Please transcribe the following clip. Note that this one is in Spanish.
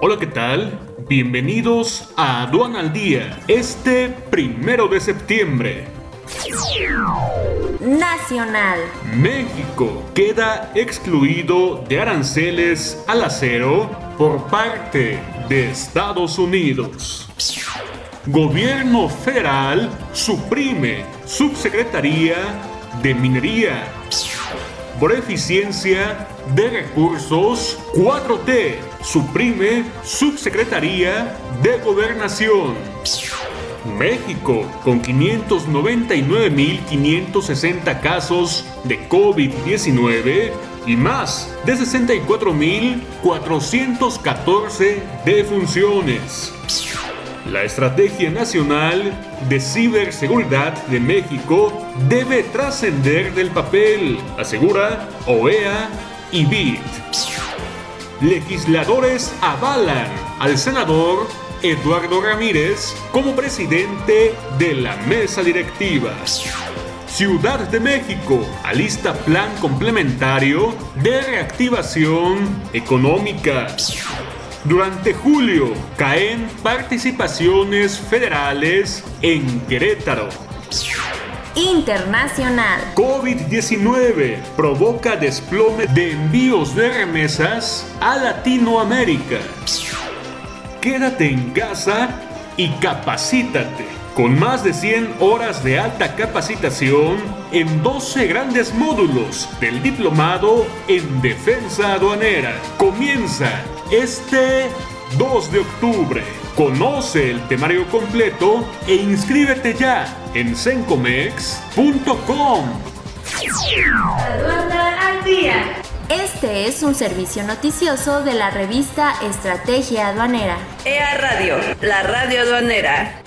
Hola, ¿qué tal? Bienvenidos a Aduana al Día, este primero de septiembre. Nacional. México queda excluido de aranceles al acero por parte de Estados Unidos. Gobierno federal suprime subsecretaría de minería. Por eficiencia de recursos, 4T suprime subsecretaría de gobernación. México, con 599.560 casos de COVID-19 y más de 64.414 defunciones. La Estrategia Nacional de Ciberseguridad de México debe trascender del papel, asegura OEA y BIT. Legisladores avalan al senador Eduardo Ramírez como presidente de la mesa directiva. Ciudad de México alista plan complementario de reactivación económica. Durante julio caen participaciones federales en Querétaro. Internacional. COVID-19 provoca desplome de envíos de remesas a Latinoamérica. Quédate en casa y capacítate. Con más de 100 horas de alta capacitación en 12 grandes módulos del diplomado en defensa aduanera. Comienza este 2 de octubre. Conoce el temario completo e inscríbete ya en sencomex.com. al día. Este es un servicio noticioso de la revista Estrategia Aduanera. EA Radio, la radio aduanera.